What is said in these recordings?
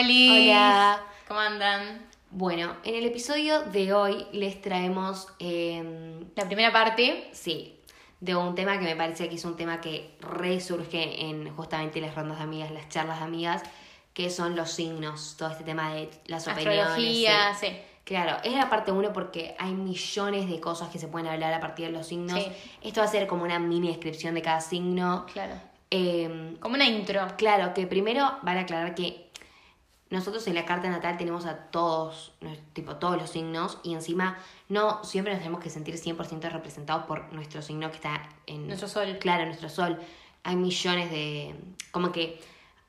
Oli. Hola. ¿Cómo andan? Bueno, en el episodio de hoy les traemos, eh, La primera parte. sí, de un tema que me parece que es un tema que resurge en justamente las rondas de amigas, las charlas de amigas, que son los signos, todo este tema de las opiniones. Astrología, sí. sí. Claro, es la parte uno porque hay millones de cosas que se pueden hablar a partir de los signos. Sí. Esto va a ser como una mini descripción de cada signo. Claro. Eh, Como una intro. Claro, que primero vale aclarar que nosotros en la carta natal tenemos a todos, tipo todos los signos, y encima no siempre nos tenemos que sentir 100% representados por nuestro signo que está en... Nuestro sol. Claro, nuestro sol. Hay millones de... Como que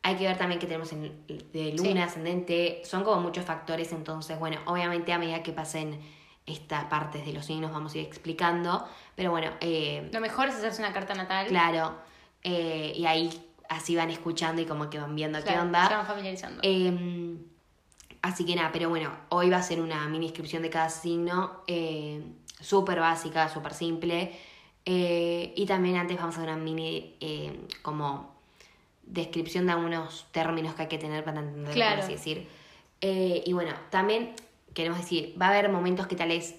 hay que ver también que tenemos en- de luna, Sí. ascendente, son como muchos factores, entonces, bueno, obviamente a medida que pasen estas partes de los signos vamos a ir explicando, pero bueno, eh, Lo mejor es hacerse una carta natal. Claro, eh, y ahí así van escuchando y como que van viendo Claro, qué onda. Se van familiarizando. Eh, así que nada, pero bueno, hoy va a ser una mini descripción de cada signo, eh, súper básica, súper simple. eh, y también antes vamos a hacer una mini eh, como descripción de algunos términos que hay que tener para entender, Claro. por así decir. Eh, y bueno, también queremos decir, va a haber momentos que tal vez,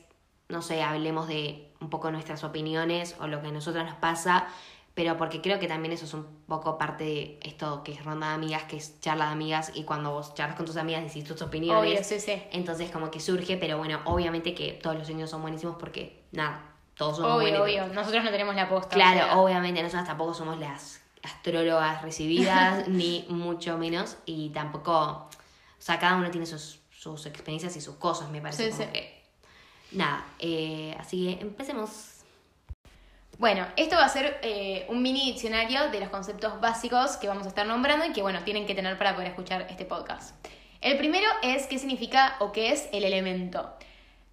no sé, hablemos de un poco nuestras opiniones o lo que a nosotros nos pasa, pero porque creo que también eso es un poco parte de esto que es ronda de amigas, que es charla de amigas, y cuando vos charlas con tus amigas decís tus opiniones. Obvio, sí, sí. Entonces como que surge, pero bueno, obviamente que todos los signos son buenísimos porque, nada, todos somos Obvio, buenísimos. obvio. Nosotros no tenemos la posta. Claro, o sea, obviamente nosotros tampoco somos las astrólogas recibidas, ni mucho menos, y tampoco, o sea, cada uno tiene sus, sus experiencias y sus cosas, me parece. Sí, como sí. que- nada, eh, así que empecemos. Bueno, esto va a ser eh, un mini diccionario de los conceptos básicos que vamos a estar nombrando y que, bueno, tienen que tener para poder escuchar este podcast. El primero es qué significa o qué es el elemento.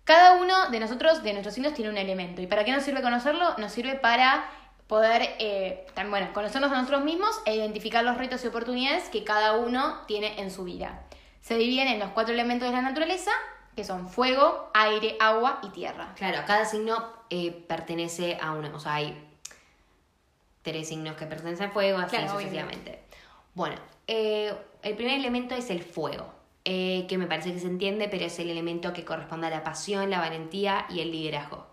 Cada uno de nosotros, de nuestros signos, tiene un elemento. ¿Y para qué nos sirve conocerlo? Nos sirve para poder, eh, bueno, conocernos a nosotros mismos e identificar los retos y oportunidades que cada uno tiene en su vida. Se dividen en los cuatro elementos de la naturaleza, que son fuego, aire, agua y tierra. Claro, cada signo eh, pertenece a uno, o sea, hay tres signos que pertenecen al fuego, así Claro, sucesivamente. Bueno, eh, el primer elemento es el fuego, eh, que me parece que se entiende, pero es el elemento que corresponde a la pasión, la valentía y el liderazgo.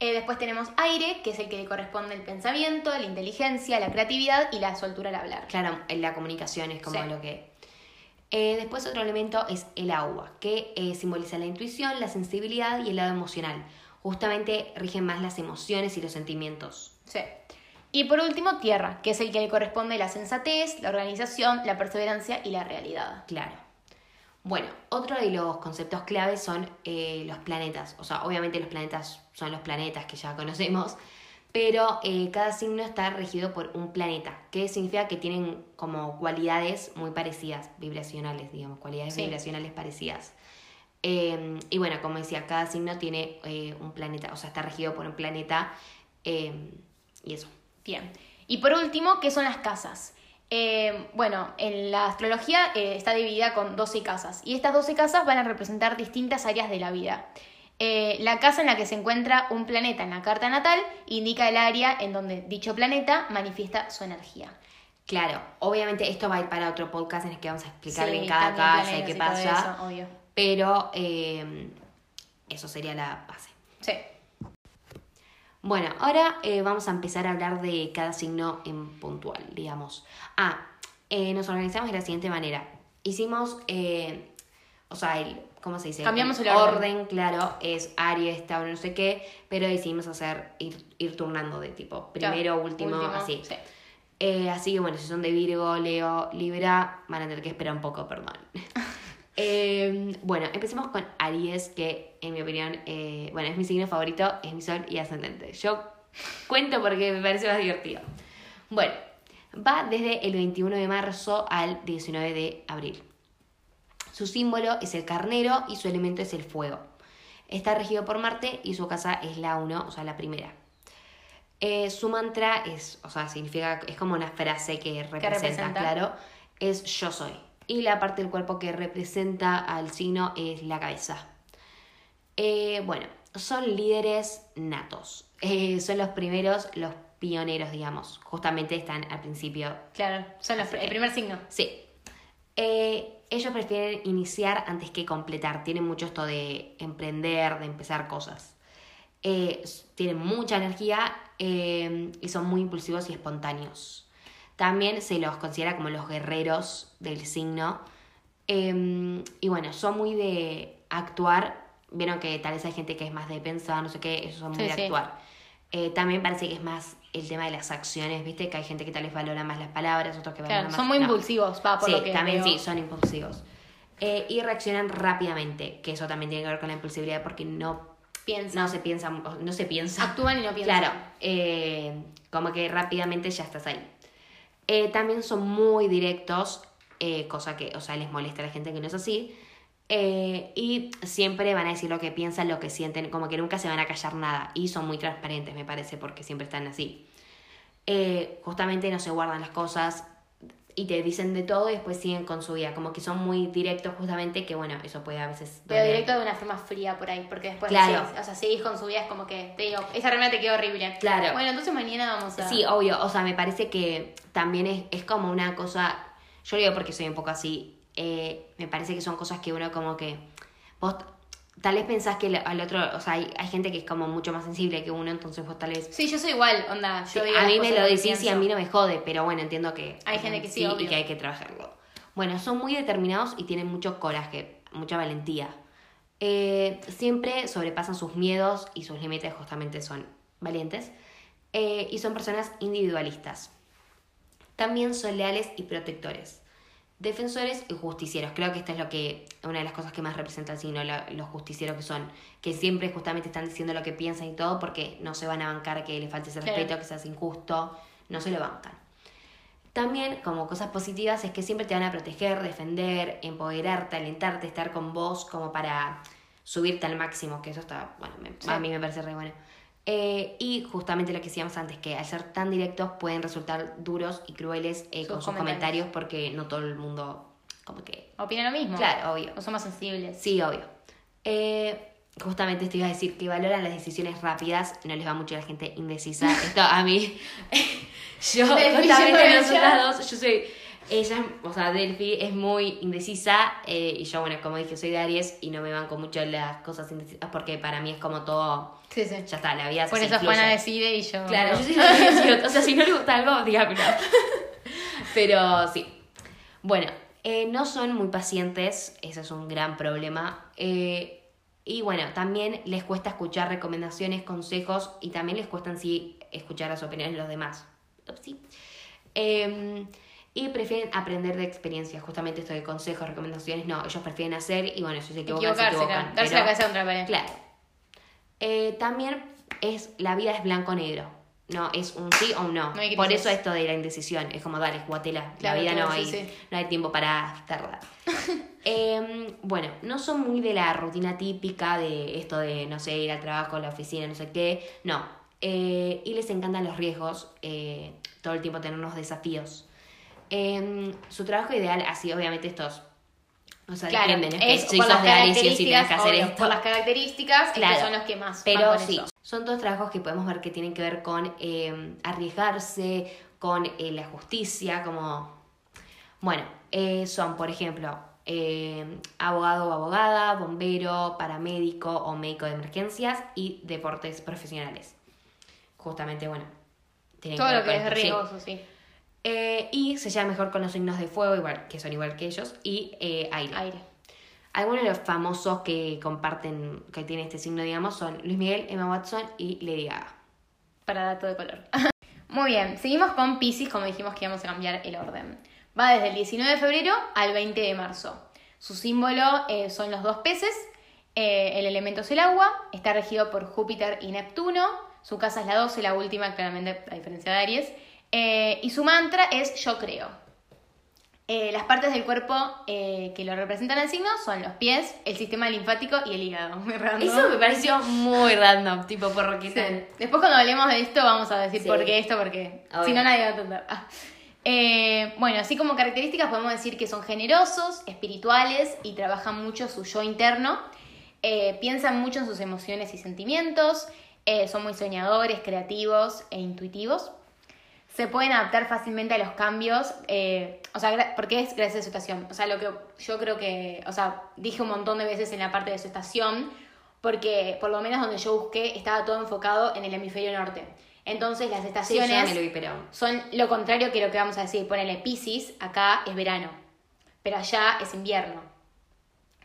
Eh, después tenemos aire, que es el que corresponde al pensamiento, la inteligencia, la creatividad y la soltura al hablar. Claro, en la comunicación es como Sí. lo que... Eh, después otro elemento es el agua, que eh, simboliza la intuición, la sensibilidad y el lado emocional. Justamente rigen más las emociones y los sentimientos. Sí. Y por último, tierra, que es el que le corresponde la sensatez, la organización, la perseverancia y la realidad. Claro. Bueno, otro de los conceptos claves son eh, los planetas. O sea, obviamente los planetas son los planetas que ya conocemos, pero eh, cada signo está regido por un planeta, que significa que tienen como cualidades muy parecidas, vibracionales, digamos, cualidades Sí. vibracionales parecidas. Eh, y bueno, como decía, cada signo tiene eh, un planeta, o sea, está regido por un planeta eh, y eso. Bien. Y por último, ¿qué son las casas? Eh, bueno, en la astrología eh, está dividida con 12 casas y estas 12 casas van a representar distintas áreas de la vida. Eh, la casa en la que se encuentra un planeta en la carta natal indica el área en donde dicho planeta manifiesta su energía. Claro, obviamente esto va a ir para otro podcast en el que vamos a explicar Sí, bien cada casa y qué pasa. eso, obvio. Pero eh, eso sería la base. Sí. Bueno, ahora eh, vamos a empezar a hablar de cada signo en puntual, digamos. Ah, eh, nos organizamos de la siguiente manera. Hicimos, o sea, el, ¿cómo se dice? Cambiamos el orden. claro, es Aries, Tauro, no sé qué, pero decidimos hacer, ir, ir turnando de tipo, primero, Claro, último, así. sí. Eh, así que bueno, si son de Virgo, Leo, Libra, van a tener que esperar un poco, perdón. Eh, bueno, empecemos con Aries, que en mi opinión, eh, bueno, es mi signo favorito, es mi sol y ascendente. Yo cuento porque me parece más divertido. Bueno, va desde el 21 de marzo al 19 de abril. Su símbolo es el carnero y su elemento es el fuego. Está regido por Marte y su casa es la 1, o sea, la primera. Eh, su mantra es, o sea, significa, es como una frase que representa, representa? claro, es yo soy. Y la parte del cuerpo que representa al signo es la cabeza. Eh, bueno, son líderes natos. Eh, son los primeros, los pioneros, digamos. Justamente están al principio. Claro, son los- el primer signo. Sí. Eh, ellos prefieren iniciar antes que completar. Tienen mucho esto de emprender, de empezar cosas. Eh, tienen mucha energía eh, y son muy impulsivos y espontáneos. También se los considera como los guerreros del signo. Eh, y bueno, son muy de actuar. Vieron que tal vez hay gente que es más de pensar, no sé qué, ellos son muy Sí, de actuar. También parece que es más el tema de las acciones, ¿viste? Que hay gente que tal vez valora más las palabras, otros que valoran Claro, más... son muy no. impulsivos, va, por Sí, lo que también veo. sí, son impulsivos. Eh, y reaccionan rápidamente, que eso también tiene que ver con la impulsividad porque no, Piensan. no se piensa, no se piensa. Actúan y no piensan. Claro, eh, como que rápidamente ya estás ahí. Eh, también son muy directos, cosa que, o sea, les molesta a la gente que no es así. Eh, y siempre van a decir lo que piensan, lo que sienten, como que nunca se van a callar nada. Y son muy transparentes, me parece, porque siempre están así. Eh, justamente no se guardan las cosas y te dicen de todo y después siguen con su vida. Como que son muy directos, justamente, que bueno, eso puede a veces. Pero doler. directo de una forma fría por ahí, porque después Claro. o sea, seguís con su vida, es como que te digo, esa remera te quedó horrible. Claro. Bueno, entonces mañana vamos a. Sí, obvio. O sea, me parece que también es, es como una cosa. Yo lo digo porque soy un poco así. Eh, me parece que son cosas que uno como que. Vos tal vez pensás que al otro. O sea, hay, hay gente que es como mucho más sensible que uno, entonces vos tal vez. Sí, yo soy igual, onda. Yo a mí me lo decís y a mí no me jode, pero bueno, entiendo que. Hay gente que sí, y obvio. que hay que trabajarlo. Bueno, son muy determinados y tienen mucho coraje, mucha valentía. Eh, siempre sobrepasan sus miedos y sus límites, justamente son valientes. Eh, y son personas individualistas. También son leales y protectores. Defensores y justicieros. Creo que esta es lo que una de las cosas que más representa el signo, la- los justicieros que son, que siempre justamente están diciendo lo que piensan y todo porque no se van a bancar que le falte ese Claro. respeto, que seas injusto, no se lo bancan. También, como cosas positivas, es que siempre te van a proteger, defender, empoderarte, alentarte, estar con vos como para subirte al máximo, que eso está, bueno, me- Sí. a mí me parece re bueno. Eh, y justamente lo que decíamos antes, que al ser tan directos pueden resultar duros y crueles eh, Sus con sus comentarios. comentarios porque no todo el mundo, como que... Opina lo mismo. Claro, obvio. O son más sensibles. Sí, obvio. Eh, justamente esto iba a decir que valoran las decisiones rápidas, no les va mucho a la gente indecisa. Esto a mí, yo justamente nosotras dos, yo soy, ella, o sea, Delphi es muy indecisa eh, y yo, bueno, como dije, soy de Aries y no me banco mucho las cosas indecisas porque para mí es como todo, Sí, sí. ya está, la vida Por se eso. Juana decide y yo. Claro, yo soy decisión. O sea, si no le gusta algo, dígamelo. Pero sí. Bueno, eh, no son muy pacientes, ese es un gran problema. Eh, y bueno, también les cuesta escuchar recomendaciones, consejos y también les cuesta en sí escuchar las opiniones de los demás. Upsi. Eh, y prefieren aprender de experiencias, justamente esto de consejos, recomendaciones, no, ellos prefieren hacer y bueno, si se equivocan, se equivocan. claro. Darse pero- la cabeza contra pared. Claro. Eh, también es la vida es blanco o negro. No, es un sí o un no. Por eso esto de la indecisión. Es como, dale, jugatela. Claro, la vida no hay, sí, sí. no hay tiempo para tardar. Em, bueno, no son muy de la rutina típica de esto de, no sé, ir al trabajo, a la oficina, no sé qué. No. Eh, y les encantan los riesgos. eh, todo el tiempo tener unos desafíos. Em, su trabajo ideal, así obviamente estos... O sea, Claro, depende, no es que si por sos las de Aries sí o sí tenés características, que hacer obvio, esto. por las características, Claro. estos son los que más van Pero con sí, eso. son todos trabajos que podemos ver que tienen que ver con eh, arriesgarse, con eh, la justicia, como... Bueno, eh, son, por ejemplo, eh, abogado o abogada, bombero, paramédico o médico de emergencias y deportes profesionales. Justamente, bueno. tienen Todo ver lo que es sí. riesgoso, sí. Eh, y se lleva mejor con los signos de fuego, igual, que son igual que ellos, y eh, aire. Aire. Algunos de los famosos que comparten, que tiene este signo, digamos, son Luis Miguel, Emma Watson y Lady Gaga. Para dato de color. Muy bien, seguimos con Pisces, como dijimos que íbamos a cambiar el orden. Va desde el 19 de febrero al 20 de marzo. Su símbolo eh, son los dos peces, eh, el elemento es el agua, está regido por Júpiter y Neptuno, su casa es la 12, la última, claramente, a diferencia de Aries, eh, y su mantra es yo creo. Eh, las partes del cuerpo eh, que lo representan al signo son los pies, el sistema linfático y el hígado. Muy random. Eso me pareció muy random, tipo, porque Sí. Después cuando hablemos de esto vamos a decir Sí. por qué esto, porque Obvio. si no nadie va a entender. Ah. Eh, bueno, así como características podemos decir que son generosos, espirituales y trabajan mucho su yo interno. Piensan mucho en sus emociones y sentimientos. son muy soñadores, creativos e intuitivos. Se pueden adaptar fácilmente a los cambios, eh, o sea, porque es gracias a su estación. O sea, lo que yo creo que, o sea, dije un montón de veces en la parte de su estación, porque por lo menos donde yo busqué estaba todo enfocado en el hemisferio norte. Entonces las estaciones también lo vi, pero. son lo contrario que lo que vamos a decir. Ponele Pisces, acá es verano, pero allá es invierno.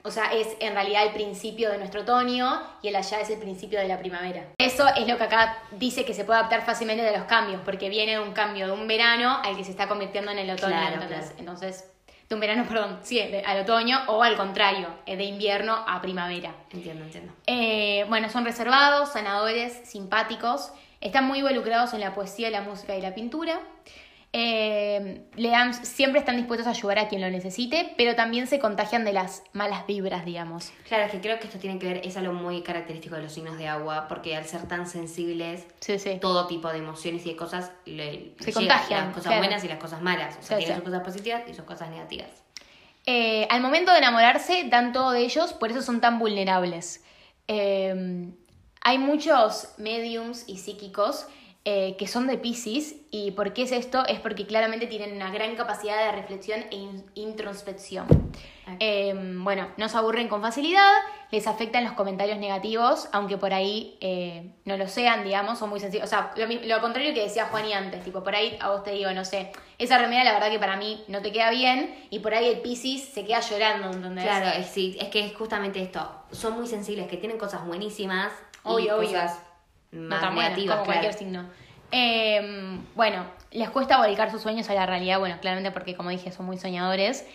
O sea, es en realidad el principio de nuestro otoño y el allá es el principio de la primavera. Eso es lo que acá dice que se puede adaptar fácilmente de los cambios, porque viene un cambio de un verano al que se está convirtiendo en el otoño. Claro, entonces, claro. entonces, de un verano, perdón, sí, de- al otoño o al contrario, de invierno a primavera. Entiendo, entiendo. Eh, bueno, son reservados, sanadores, simpáticos. Están muy involucrados en la poesía, la música y la pintura. Eh, le dan- siempre están dispuestos a ayudar a quien lo necesite, pero también se contagian de las malas vibras, digamos. Claro, es que creo que esto tiene que ver, es algo muy característico de los signos de agua, porque al ser tan sensibles, Sí, sí. todo tipo de emociones y de cosas le, Se contagian, las cosas claro. buenas y las cosas malas. O sea, Sí, tienen sus cosas positivas y sus cosas negativas. Eh, al momento de enamorarse, dan todo de ellos, por eso son tan vulnerables. Eh, hay muchos mediums y psíquicos eh, que son de Pisces, y ¿por qué es esto? Es porque claramente tienen una gran capacidad de reflexión e in- introspección. Eh, bueno, no se aburren con facilidad, les afectan los comentarios negativos, aunque por ahí eh, no lo sean, digamos, son muy sencillos. O sea, lo, contrario que decía Juani antes, tipo, por ahí a vos te digo, no sé, esa remera la verdad que para mí no te queda bien, y por ahí el Pisces se queda llorando, ¿entendés? Claro, es, sí, es que es justamente esto. Son muy sensibles, que tienen cosas buenísimas y Obvio, obvio. No más tan buena, negativas, como claro. cualquier signo. Eh, bueno, les cuesta volcar sus sueños a la realidad, bueno, claramente porque como dije son muy soñadores.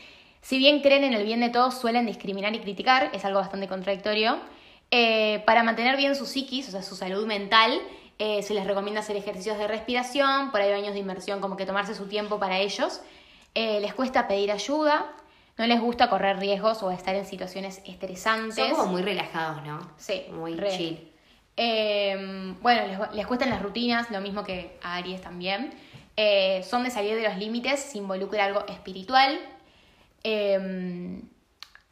Si bien creen en el bien de todos, suelen discriminar y criticar, es algo bastante contradictorio. Eh, para mantener bien su psiquis, o sea, su salud mental, eh, se les recomienda hacer ejercicios de respiración, por ahí baños de inmersión, como que tomarse su tiempo para ellos. Eh, les cuesta pedir ayuda, no les gusta correr riesgos o estar en situaciones estresantes. Son como muy relajados, ¿no? Sí, Muy re. chill. Eh, bueno, les, cuestan las rutinas, lo mismo que a Aries también. Eh, son de salir de los límites, se involucra algo espiritual. Eh,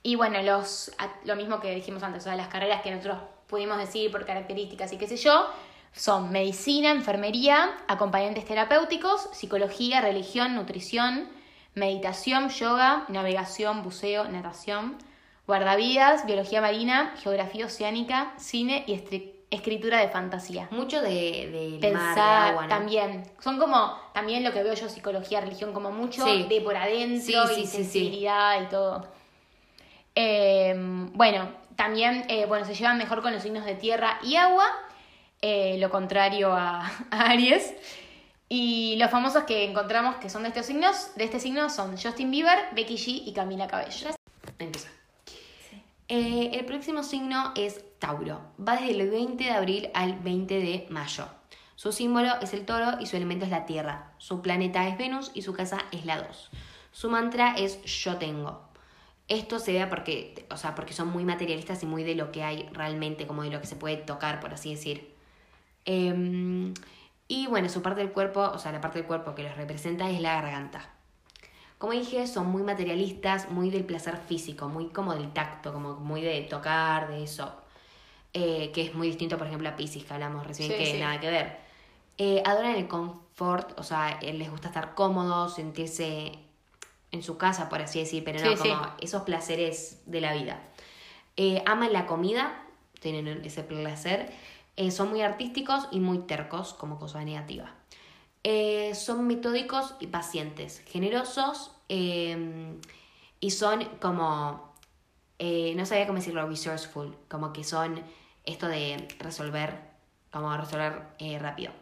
y bueno, los, lo mismo que dijimos antes, o sea, las carreras que nosotros pudimos decir por características y qué sé yo, son medicina, enfermería, acompañantes terapéuticos, psicología, religión, nutrición, meditación, yoga, navegación, buceo, natación, guardavidas, biología marina, geografía oceánica, cine y escritura de fantasía. Mucho de, de mar, de Pensar agua, ¿no? también. Son como, también lo que veo yo, psicología, religión, como mucho Sí. de por adentro Sí, sí, y sensibilidad y todo. Eh, bueno, también, eh, bueno, se llevan mejor con los signos de tierra y agua, eh, lo contrario a, a Aries. Y los famosos que encontramos que son de estos signos, de este signo son Justin Bieber, Becky G y Camila Cabello. Empieza. Eh, el próximo signo es Tauro. Va desde el 20 de abril al 20 de mayo. Su símbolo es el toro y su elemento es la tierra. Su planeta es Venus y su casa es la 2. Su mantra es yo tengo. Esto se ve porque, o sea, porque son muy materialistas y muy de lo que hay realmente, como de lo que se puede tocar, por así decir. Em, y bueno, su parte del cuerpo, o sea, la parte del cuerpo que los representa es la garganta. Como dije, son muy materialistas, muy del placer físico, muy como del tacto, como muy de tocar, de eso. Eh, que es muy distinto, por ejemplo, a Pisces, que hablamos recién, Sí, que sí. nada que ver. Eh, adoran el confort, o sea, eh, les gusta estar cómodos, sentirse en su casa, por así decir, pero no Sí, como esos placeres de la vida. Eh, aman la comida, tienen ese placer. Son muy artísticos y muy tercos, como cosa negativa. Eh, son metódicos y pacientes, generosos eh, y son como, eh, no sabía cómo decirlo, resourceful, como que son esto de resolver, como resolver eh, rápido.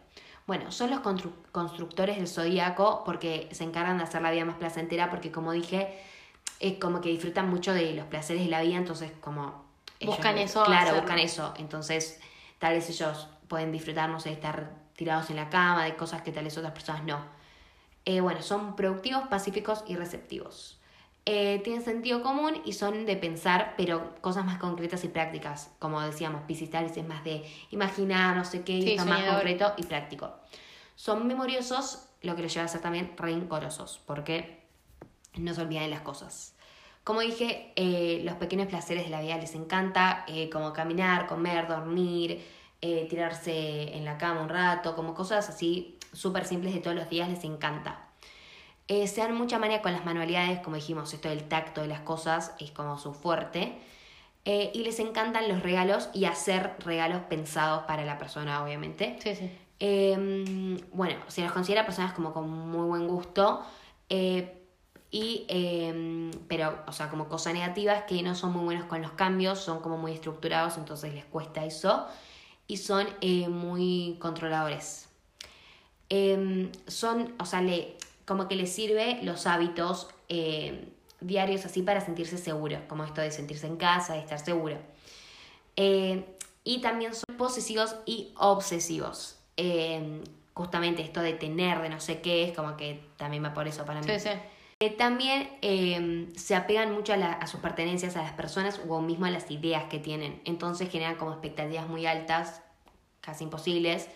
Bueno, son los constru- constructores del zodíaco porque se encargan de hacer la vida más placentera porque como dije, es como que disfrutan mucho de los placeres de la vida, entonces como... Buscan eso, Claro, hacerlo. buscan eso. Entonces, tal vez ellos pueden disfrutar, no sé, de estar tirados en la cama, de cosas que tal vez otras personas no. Eh, bueno, son productivos, pacíficos y receptivos. Eh, tienen sentido común y son de pensar, pero cosas más concretas y prácticas. Como decíamos, vez es más de imaginar, no sé qué, y Sí, esto es más concreto y práctico. Son memoriosos, lo que los lleva a ser también rencorosos, porque no se olvidan de las cosas. Como dije, eh, los pequeños placeres de la vida les encanta, eh, como caminar, comer, dormir, tirarse en la cama un rato, como cosas así súper simples de todos los días les encanta. Eh, se dan mucha manía con las manualidades, como dijimos, esto del tacto de las cosas es como su fuerte. Eh, y les encantan los regalos y hacer regalos pensados para la persona, obviamente. Sí, sí. Eh, bueno, se los considera personas como con muy buen gusto. eh, y, eh, pero, o sea, como cosa negativa es que no son muy buenos con los cambios, son como muy estructurados, entonces les cuesta eso. Y son eh, muy controladores. Eh, son, o sea, le, como que les sirve los hábitos eh, diarios así para sentirse seguro, como esto de sentirse en casa, de estar seguro. Eh, y también son posesivos y obsesivos. Justamente esto de tener, de no sé qué, es como que también va por eso para mí. Sí, sí. Eh, también se apegan mucho a, la- a sus pertenencias, a las personas o mismo a las ideas que tienen. Entonces generan como expectativas muy altas, casi imposibles,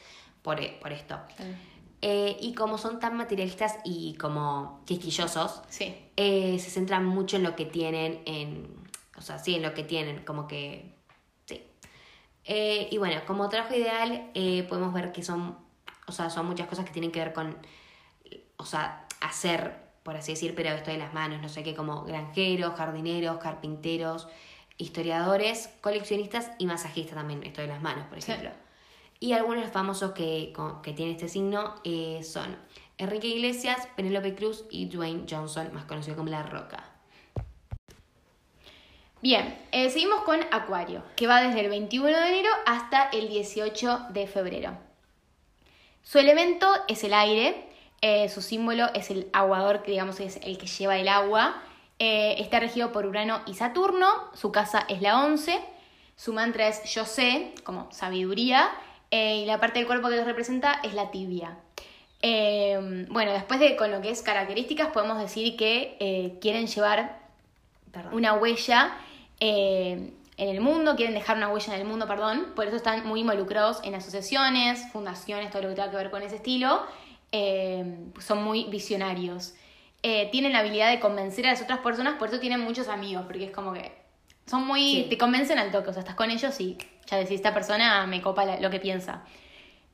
por, eh, por esto. Eh, y como son tan materialistas y como quisquillosos, Sí. eh, se centran mucho en lo que tienen, en, o sea, sí, en lo que tienen, como que, sí. Eh, y bueno, como trabajo ideal, eh, podemos ver que son, o sea, son muchas cosas que tienen que ver con, o sea, hacer, por así decir, pero esto de las manos, no sé qué, como granjeros, jardineros, carpinteros, historiadores, coleccionistas y masajistas también, esto de las manos, por Sí. Y algunos famosos que, que tienen este signo eh, son Enrique Iglesias, Penélope Cruz y Dwayne Johnson, más conocido como La Roca. Bien, eh, seguimos con Acuario, que va desde el 21 de enero hasta el 18 de febrero. Su elemento es el aire, eh, su símbolo es el aguador, que digamos es el que lleva el agua. Está regido por Urano y Saturno, su casa es la 11, su mantra es yo sé, como sabiduría, eh, y la parte del cuerpo que los representa es la tibia. Eh, bueno, después de con lo que es características, podemos decir que eh, quieren llevar Perdón. una huella en el mundo, quieren dejar una huella en el mundo, perdón, por eso están muy involucrados en asociaciones, fundaciones, todo lo que tenga que ver con ese estilo, son muy visionarios. Tienen la habilidad de convencer a las otras personas, por eso tienen muchos amigos, porque es como que son muy, Sí. te convencen al toque, o sea, estás con ellos y ya decís, esta persona me copa lo que piensa.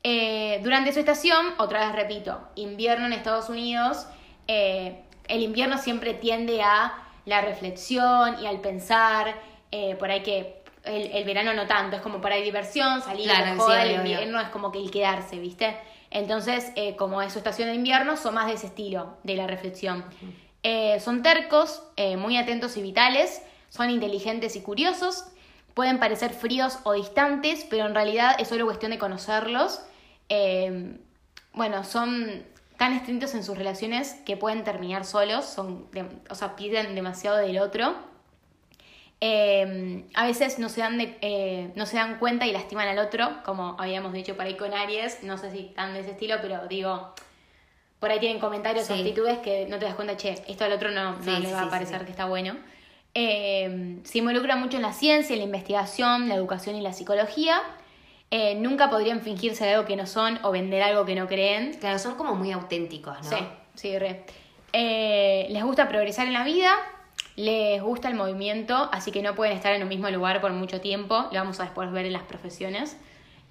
Eh, durante su estación, otra vez repito, invierno en Estados Unidos, eh, el invierno siempre tiende a la reflexión y al pensar, eh, por ahí que el, el verano no tanto, es como para diversión, salir, Claro, la joda, sí, el invierno es como que el quedarse, ¿viste? Entonces, eh, como es su estación de invierno, son más de ese estilo, de la reflexión. Eh, son tercos, eh, muy atentos y vitales, son inteligentes y curiosos, pueden parecer fríos o distantes, pero en realidad es solo cuestión de conocerlos. Eh, bueno, son tan estrictos en sus relaciones que pueden terminar solos, son, de- o sea, piden demasiado del otro. Eh, a veces no se, dan de- eh, no se dan cuenta y lastiman al otro, como habíamos dicho por ahí con Aries, no sé si están de ese estilo, pero digo, por ahí tienen comentarios o actitudes que no te das cuenta, che, esto al otro no, no Sí, le sí, va a parecer que está bueno. Eh, se involucra mucho en la ciencia, en la investigación, la educación y la psicología. Eh, nunca podrían fingirse de algo que no son o vender algo que no creen. Claro, son como muy auténticos, ¿no? Sí, sí, re. Eh, les gusta progresar en la vida, les gusta el movimiento, así que no pueden estar en un mismo lugar por mucho tiempo. Lo vamos a después ver en las profesiones.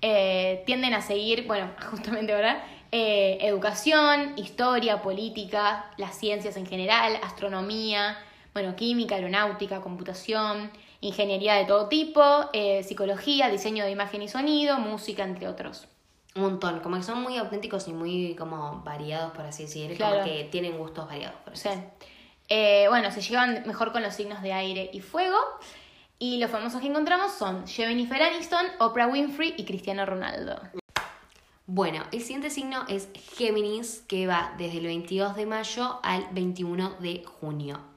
Eh, tienden a seguir, bueno, justamente ahora, eh, educación, historia, política, las ciencias en general, astronomía, bueno, química, aeronáutica, computación, ingeniería de todo tipo, eh, psicología, diseño de imagen y sonido, música, entre otros. Un montón, como que son muy auténticos y muy como variados, por así decir. Claro. Como que tienen gustos variados, por así Sí. Eh, bueno, se llevan mejor con los signos de aire y fuego. Y los famosos que encontramos son Jennifer Aniston, Oprah Winfrey y Cristiano Ronaldo. Bueno, el siguiente signo es Géminis, que va desde el 22 de mayo al 21 de junio.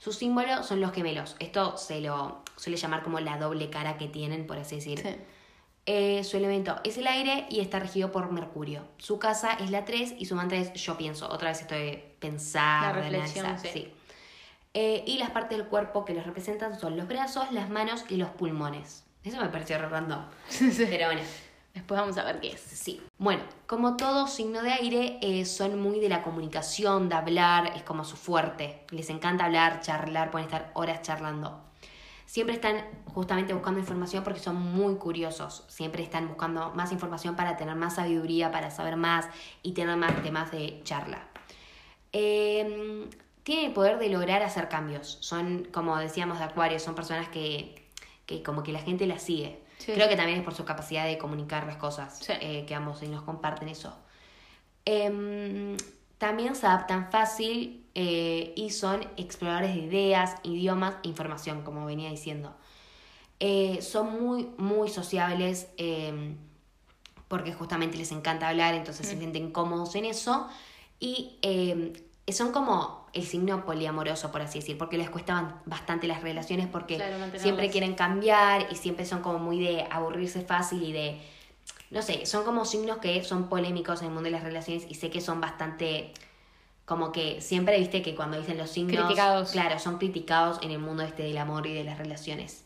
Sus símbolos son los gemelos. Esto se lo suele llamar como la doble cara que tienen, por así decir. Eh, su elemento es el aire y está regido por Mercurio. Su casa es la 3 y su mantra es yo pienso. Otra vez esto de pensar, La de reflexión, analizar, sí. sí. Eh, y las partes del cuerpo que los representan son los brazos, las manos y los pulmones. Eso me pareció re random. Pero bueno, Después vamos a ver qué es. sí. Bueno, como todo signo de aire, eh, son muy de la comunicación, de hablar, es como su fuerte. Les encanta hablar, charlar, pueden estar horas charlando. siempre están justamente buscando información porque son muy curiosos. Siempre están buscando más información para tener más sabiduría, para saber más y tener más temas de charla. Eh, tienen el poder de lograr hacer cambios. Son, como decíamos de Acuario, son personas que, que como que la gente las sigue. Sí, Creo que también es por su capacidad de comunicar las cosas, Sí. eh, que ambos y nos comparten eso. Em, también se adaptan fácil eh, y son exploradores de ideas, idiomas e información, como venía diciendo. Eh, son muy, muy sociables em, porque justamente les encanta hablar, entonces se sienten cómodos en eso. Y em, son como el signo poliamoroso, por así decir, porque les cuestaban bastante las relaciones porque Claro, siempre quieren cambiar y siempre son como muy de aburrirse fácil y de, no sé, son como signos que son polémicos en el mundo de las relaciones y sé que son bastante, como que siempre viste que cuando dicen los signos, Criticados. claro, son criticados en el mundo este del amor y de las relaciones.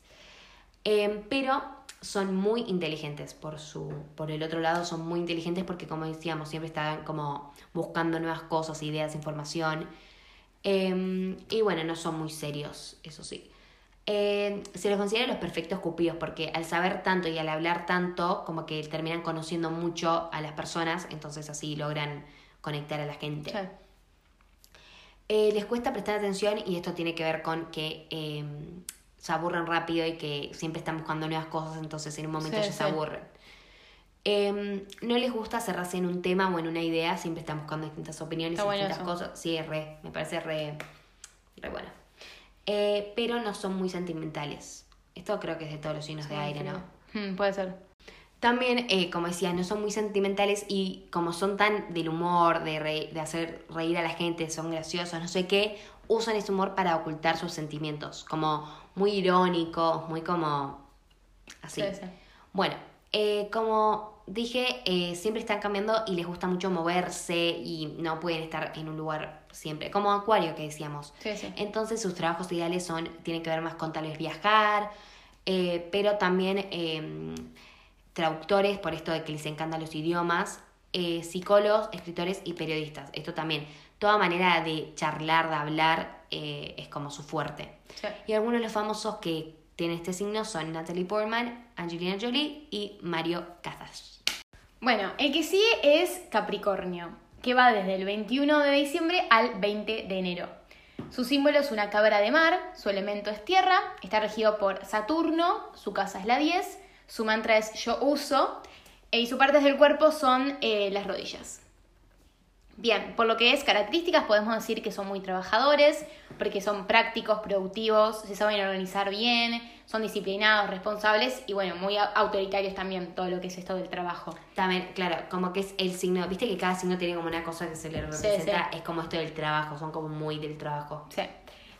Em, pero son muy inteligentes por su por el otro lado son muy inteligentes porque como decíamos siempre están como buscando nuevas cosas ideas información Em, y bueno no son muy serios eso sí Em, se los considera los perfectos cupidos porque al saber tanto y al hablar tanto como que terminan conociendo mucho a las personas entonces así logran conectar a la gente Sí. eh, les cuesta prestar atención y esto tiene que ver con que eh, se aburren rápido y que siempre están buscando nuevas cosas, entonces en un momento Sí, ya sí. se aburren. Eh, no les gusta cerrarse en un tema o en una idea, siempre están buscando distintas opiniones Está bueno distintas cosas. Sí, re, me parece re, re bueno. Eh, pero no son muy sentimentales. Esto creo que es de todos los signos de aire, ¿no? Hmm, puede ser. También, eh, como decía, no son muy sentimentales y como son tan del humor, de, re- de hacer reír a la gente, son graciosos, no sé qué, usan ese humor para ocultar sus sentimientos, como muy irónicos, muy como así. Sí, sí. Bueno, eh, como dije, eh, siempre están cambiando y les gusta mucho moverse y no pueden estar en un lugar siempre, como Acuario que decíamos. Sí, sí. Entonces sus trabajos ideales son, tienen que ver más con tal vez viajar, eh, pero también eh, traductores, por esto de que les encantan los idiomas, eh, psicólogos, escritores y periodistas. Esto también, toda manera de charlar, de hablar, es como su fuerte. Sí. Y algunos de los famosos que tienen este signo son Natalie Portman, Angelina Jolie y Mario Casas. Bueno, el que sigue es Capricornio, que va desde el 21 de diciembre al 20 de enero. Su símbolo es una cabra de mar, su elemento es tierra, está regido por Saturno, su casa es la 10, su mantra es yo uso, e- y sus partes del cuerpo son eh, las rodillas. Bien, por lo que es características podemos decir que son muy trabajadores, porque son prácticos, productivos, se saben organizar bien, son disciplinados, responsables y bueno, muy au- autoritarios también, todo lo que es esto del trabajo. También, claro, como que es el signo, viste que cada signo tiene como una cosa que se le Sí, representa, sí. es como esto del trabajo, son como muy del trabajo. Sí.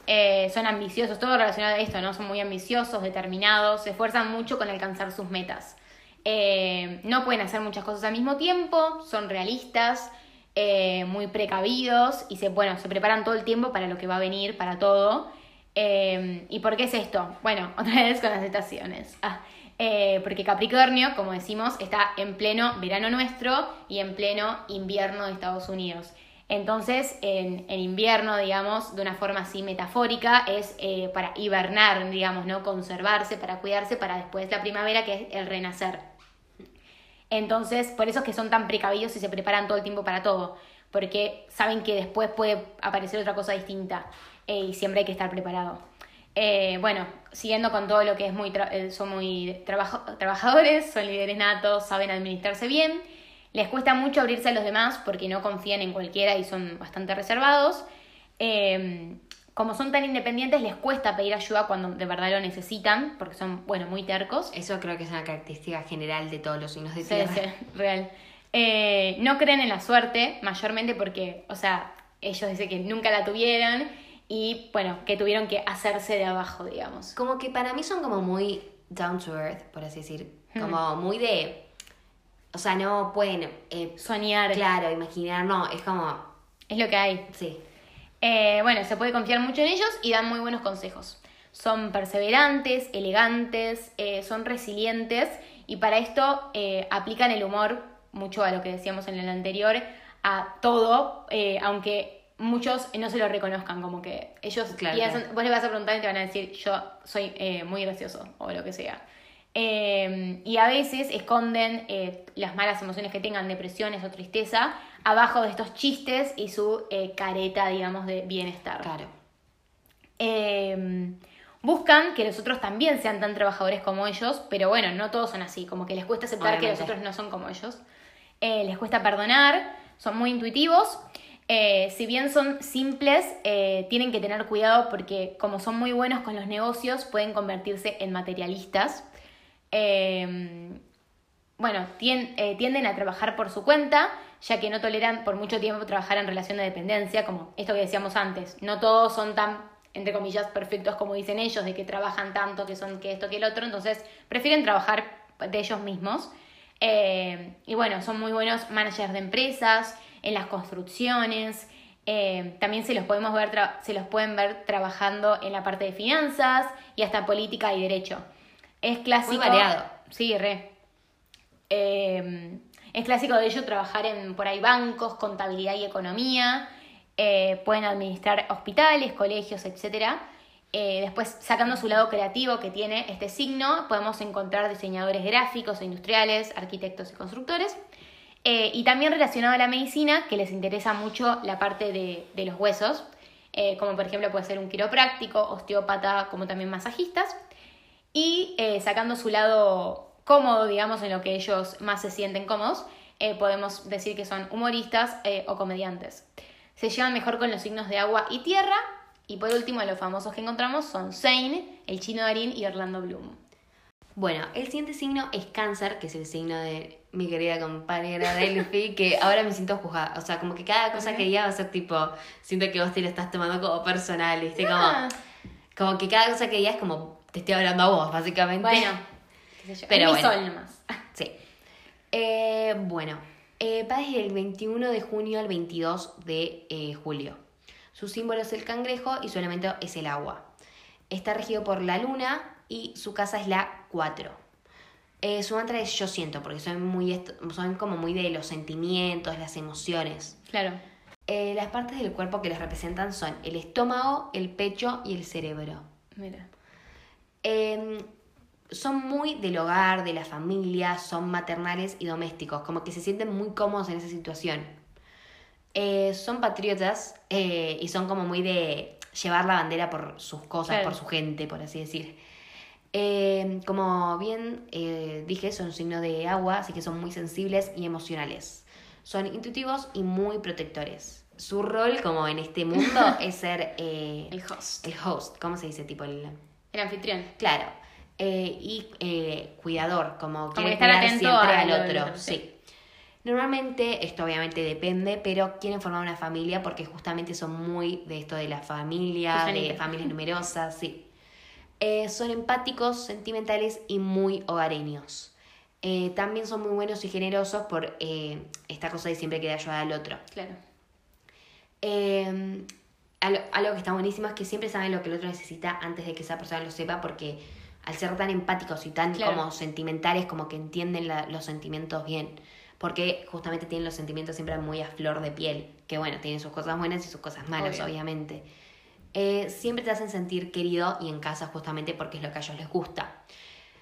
Eh, son ambiciosos, todo relacionado a esto, ¿no? Son muy ambiciosos, determinados, se esfuerzan mucho con alcanzar sus metas. Eh, no pueden hacer muchas cosas al mismo tiempo, son realistas, eh, muy precavidos y se, bueno, se preparan todo el tiempo para lo que va a venir, para todo. Eh, ¿Y por qué es esto? Bueno, otra vez con las estaciones. Ah, eh, porque Capricornio, como decimos, está en pleno verano nuestro y en pleno invierno de Estados Unidos. Entonces, en, en invierno, digamos, de una forma así metafórica, es eh, para hibernar, digamos, ¿no? Conservarse, para cuidarse, para después la primavera, que es el renacer. Entonces, por eso es que son tan precavidos y se preparan todo el tiempo para todo, porque saben que después puede aparecer otra cosa distinta eh, y siempre hay que estar preparado. Eh, bueno, siguiendo con todo lo que es muy tra- eh, son muy trabajadores, son líderes natos, saben administrarse bien, les cuesta mucho abrirse a los demás porque no confían en cualquiera y son bastante reservados. Eh, como son tan independientes, les cuesta pedir ayuda cuando de verdad lo necesitan, porque son, bueno, muy tercos. Eso creo que es una característica general de todos los signos de Sí, tierra. sí, real. Eh, no creen en la suerte, mayormente porque, o sea, ellos dicen que nunca la tuvieron y, bueno, que tuvieron que hacerse de abajo, digamos. Como que para mí son como muy down to earth, por así decir. Como muy de... O sea, no pueden... eh, Soñar claro, imaginar, no, es como... es lo que hay. Sí. Eh, bueno, se puede confiar mucho en ellos y dan muy buenos consejos. Son perseverantes, elegantes, eh, son resilientes y para esto eh, aplican el humor mucho a lo que decíamos en el anterior, a todo, aunque muchos no se lo reconozcan, como que ellos, Claro, vos les vas a preguntar y te van a decir, yo soy muy gracioso o lo que sea. Eh, y a veces esconden eh, las malas emociones que tengan, depresiones o tristeza, abajo de estos chistes y su eh, careta, digamos, de bienestar. Claro. Eh, buscan que los otros también sean tan trabajadores como ellos, pero bueno, no todos son así, como que les cuesta aceptar que los otros no son como ellos. Eh, les cuesta perdonar, son muy intuitivos. Eh, si bien son simples, eh, tienen que tener cuidado porque como son muy buenos con los negocios, pueden convertirse en materialistas. Eh, bueno, tien- tienden a trabajar por su cuenta, ya que no toleran por mucho tiempo trabajar en relación de dependencia, como esto que decíamos antes. No todos son tan, entre comillas, perfectos como dicen ellos, de que trabajan tanto, que son que esto, que el otro, entonces prefieren trabajar de ellos mismos. Eh, y bueno, son muy buenos managers de empresas, en las construcciones. eh, también se los podemos ver, se los pueden ver trabajando en la parte de finanzas y hasta política y derecho. Es clásico. Muy variado. Sí, re. Eh, es clásico de ello trabajar en por ahí bancos, contabilidad y economía. Eh, pueden administrar hospitales, colegios, etc. después, sacando su lado creativo que tiene este signo, podemos encontrar diseñadores gráficos e industriales, arquitectos y constructores. Eh, y también relacionado a la medicina, que les interesa mucho la parte de, de los huesos, eh, como por ejemplo puede ser un quiropráctico, osteópata, como también masajistas. Y eh, sacando su lado cómodo, digamos, en lo que ellos más se sienten cómodos, eh, podemos decir que son humoristas eh, o comediantes. Se llevan mejor con los signos de agua y tierra. Y por último, los famosos que encontramos son Zane, el chino Darín y Orlando Bloom. Bueno, el siguiente signo es cáncer, que es el signo de mi querida compañera Delphi, que ahora me siento juzgada. O sea, como que cada cosa que diga va a ser tipo, siento que vos te lo estás tomando como personal, ¿viste? Ah. Como, como que cada cosa que diga es como, te estoy hablando a vos, básicamente. Bueno, qué sé yo. Pero es mi bueno. sol nomás. Sí. Eh, bueno, eh, va desde el 21 de junio al 22 de eh, julio. Su símbolo es el cangrejo y su elemento es el agua. Está regido por la luna y su casa es la 4. Eh, su mantra es yo siento, porque son, muy son como muy de los sentimientos, las emociones. Claro. Las partes del cuerpo que les representan son el estómago, el pecho y el cerebro. Mira. Son muy del hogar, de la familia, son maternales y domésticos, como que se sienten muy cómodos en esa situación. Eh, son patriotas eh, y son como muy de llevar la bandera por sus cosas, Claro. por su gente, por así decir. Eh, como bien eh, dije, son signo de agua, así que son muy sensibles y emocionales. Son intuitivos y muy protectores. Su rol como en este mundo es ser eh, El host. el host, ¿cómo se dice? Tipo el... El anfitrión. Claro. Eh, y eh, cuidador, como, Como quiere estar cuidar atento siempre al otro. otro, sí. sí. Normalmente, esto obviamente depende, pero quieren formar una familia porque justamente son muy de esto de la familia, de familias numerosas, sí. Eh, son empáticos, sentimentales y muy hogareños. Eh, también son muy buenos y generosos por eh, esta cosa de siempre querer ayudar al otro. Claro. Eh, algo, algo que está buenísimo es que siempre saben lo que el otro necesita antes de que esa persona lo sepa, porque al ser tan empáticos y tan Claro. como sentimentales, como que entienden la- los sentimientos bien. Porque justamente tienen los sentimientos siempre muy a flor de piel. Que bueno, tienen sus cosas buenas y sus cosas malas, Obvio. obviamente. Eh, siempre te hacen sentir querido y en casa justamente porque es lo que a ellos les gusta.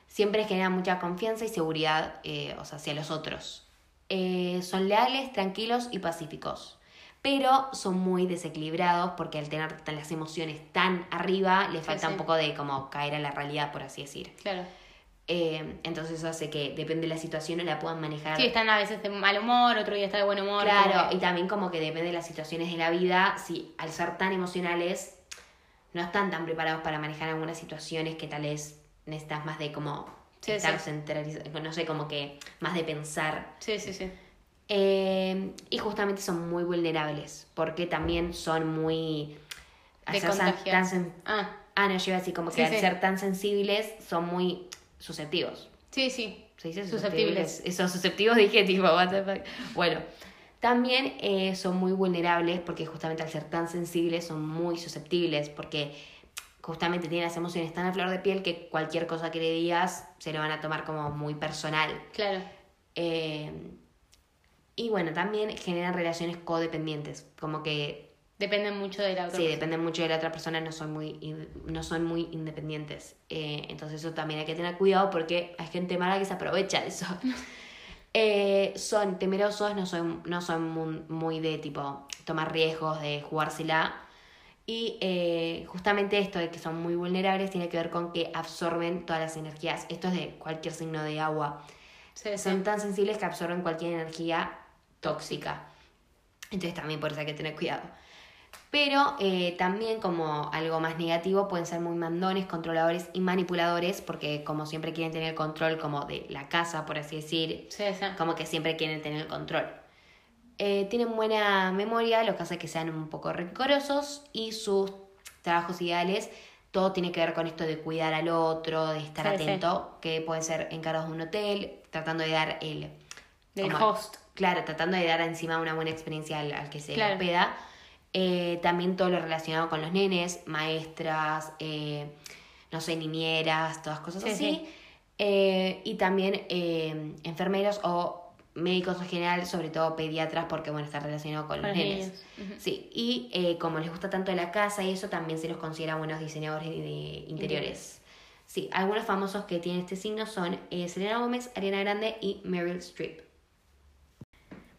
Siempre generan mucha confianza y seguridad eh, o sea, hacia los otros. Eh, son leales, tranquilos y pacíficos. Pero son muy desequilibrados porque al tener las emociones tan arriba, les falta sí. un poco de como caer a la realidad, por así decir. Claro. Eh, entonces eso hace que depende de la situación la puedan manejar. Sí, están a veces de mal humor, otro día está de buen humor. Claro, como y también como que depende de las situaciones de la vida, si al ser tan emocionales no están tan preparados para manejar algunas situaciones que tal vez necesitas más de como Sí, estar sí. no sé, como que más de pensar. Sí, sí, sí. Eh, y justamente son muy vulnerables, porque también son muy... De tan- sen- Ah, ah, no, yo iba así como que Sí, al sí. ser tan sensibles son muy susceptivos. sí, sí. ¿Se dice Susceptibles. Esos susceptivos dije tipo, what the fuck. Bueno, también eh, son muy vulnerables porque justamente al ser tan sensibles son muy susceptibles porque justamente tienen las emociones tan a flor de piel que cualquier cosa que le digas se lo van a tomar como muy personal. Claro. Eh, y bueno, también generan relaciones codependientes, como que Dependen mucho de la otra Sí, persona. depende mucho de la otra persona, no son muy, no son muy independientes. Eh, entonces eso también hay que tener cuidado porque hay gente mala que se aprovecha de eso. Eh, son temerosos, no son, no son muy, muy de tipo tomar riesgos, de jugársela. Y eh, justamente esto de que son muy vulnerables tiene que ver con que absorben todas las energías. Esto es de cualquier signo de agua. Sí, sí. Son tan sensibles que absorben cualquier energía tóxica. Entonces también por eso hay que tener cuidado. Pero eh, también como algo más negativo pueden ser muy mandones, controladores y manipuladores porque como siempre quieren tener el control como de la casa, por así decir, Sí, sí. como que siempre quieren tener el control. Eh, tienen buena memoria, lo que hace que sean un poco rencorosos y sus trabajos ideales, todo tiene que ver con esto de cuidar al otro, de estar Sí, atento, que pueden ser encargados de un hotel, tratando de dar el... Del host. Claro, tratando de dar encima una buena experiencia al, al que se Claro. hospeda. Eh, también todo lo relacionado con los nenes, maestras, eh, no sé, niñeras, todas cosas Sí, así. sí. Eh, y también eh, enfermeros o médicos en general, sobre todo pediatras, porque bueno, está relacionado con Con los nenes. Sí, y como les gusta tanto la casa y eso, también se los considera buenos diseñadores de interiores. Sí, algunos famosos que tienen este signo son eh, Selena Gómez, Ariana Grande y Meryl Streep.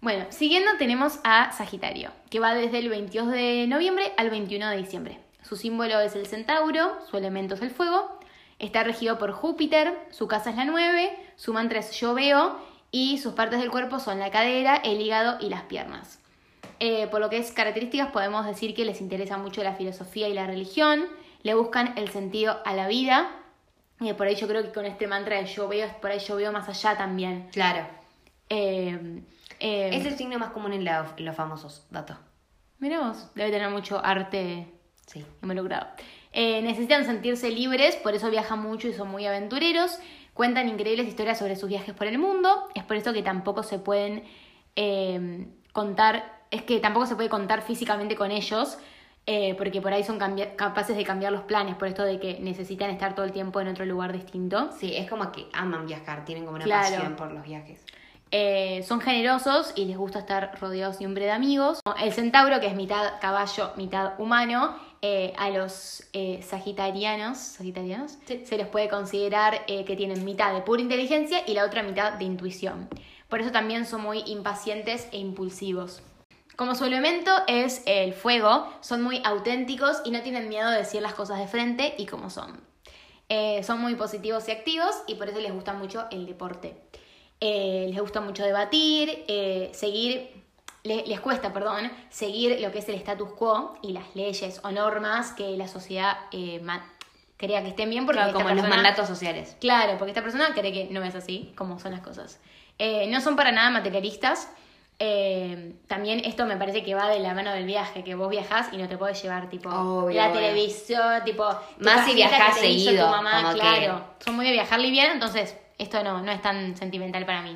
Bueno, siguiendo tenemos a Sagitario, que va desde el 22 de noviembre al 21 de diciembre. Su símbolo es el centauro, su elemento es el fuego, está regido por Júpiter, su casa es la 9, su mantra es yo veo y sus partes del cuerpo son la cadera, el hígado y las piernas. Eh, por lo que es características podemos decir que les interesa mucho la filosofía y la religión, le buscan el sentido a la vida, y por ahí yo creo que con este mantra de yo veo, por ahí yo veo más allá también. Claro. Eh, eh, Es el signo más común en, la- en los famosos, dato. Mira vos, debe tener mucho arte Sí. involucrado. Eh, necesitan sentirse libres, por eso viajan mucho y son muy aventureros. Cuentan increíbles historias sobre sus viajes por el mundo. Es por eso que tampoco se pueden eh, contar, es que tampoco se puede contar físicamente con ellos, eh, porque por ahí son capaces de cambiar los planes, por esto de que necesitan estar todo el tiempo en otro lugar distinto. Sí, es como que aman viajar, tienen como una Claro. pasión por los viajes. Eh, son generosos y les gusta estar rodeados siempre de amigos. El centauro, que es mitad caballo, mitad humano, eh, a los eh, sagitarianos, sagitarianos se les puede considerar que tienen mitad de pura inteligencia y la otra mitad de intuición. Por eso también son muy impacientes e impulsivos. Como su elemento es el fuego, son muy auténticos y no tienen miedo de decir las cosas de frente y como son. Eh, son muy positivos y activos y por eso les gusta mucho el deporte. Eh, les gusta mucho debatir, eh, seguir, le- les cuesta, perdón, seguir lo que es el status quo y las leyes o normas que la sociedad eh, crea que estén bien porque Claro, como los mandatos sociales. Claro, porque esta persona cree que no es así, como son las cosas. Eh, no son para nada materialistas. Eh, también esto me parece que va de la mano del viaje, que vos viajás y no te podés llevar tipo Obvio, la obvio. televisión, tipo Más si viajás seguido, tu mamá, que- claro. Son muy de viajar liviano, entonces esto no, no es tan sentimental para mí.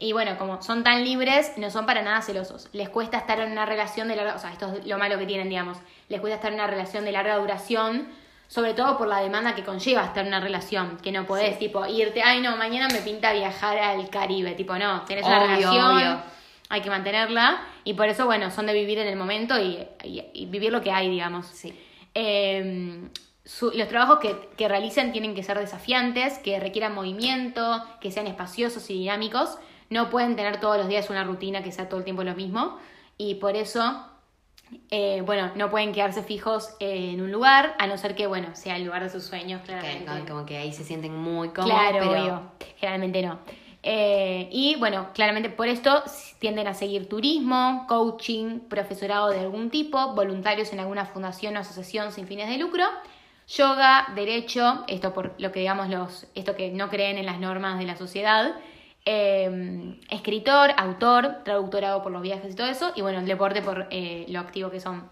Y bueno, como son tan libres, no son para nada celosos. Les cuesta estar en una relación de larga, o sea, esto es lo malo que tienen, digamos. Les cuesta estar en una relación de larga duración, sobre todo por la demanda que conlleva estar en una relación, que no podés, tipo, irte, ay no, mañana me pinta viajar al Caribe, tipo, no, tenés una Obvio, relación, obvio. hay que mantenerla, y por eso, bueno, son de vivir en el momento y, y- y vivir lo que hay, digamos. Sí. Eh, su- los trabajos que, que realicen tienen que ser desafiantes, que requieran movimiento, que sean espaciosos y dinámicos. No pueden tener todos los días una rutina que sea todo el tiempo lo mismo. Y por eso, eh, bueno, no pueden quedarse fijos en un lugar, a no ser que, bueno, sea el lugar de sus sueños, claramente. como, como que ahí se sienten muy cómodos, Claro, pero obvio. Generalmente no. Eh, y bueno, claramente por esto tienden a seguir turismo, coaching, profesorado de algún tipo, voluntarios en alguna fundación o asociación sin fines de lucro, yoga, derecho, esto por lo que digamos los, esto que no creen en las normas de la sociedad, eh, escritor, autor, traductorado por los viajes y todo eso, y bueno, el deporte por eh, lo activo que son.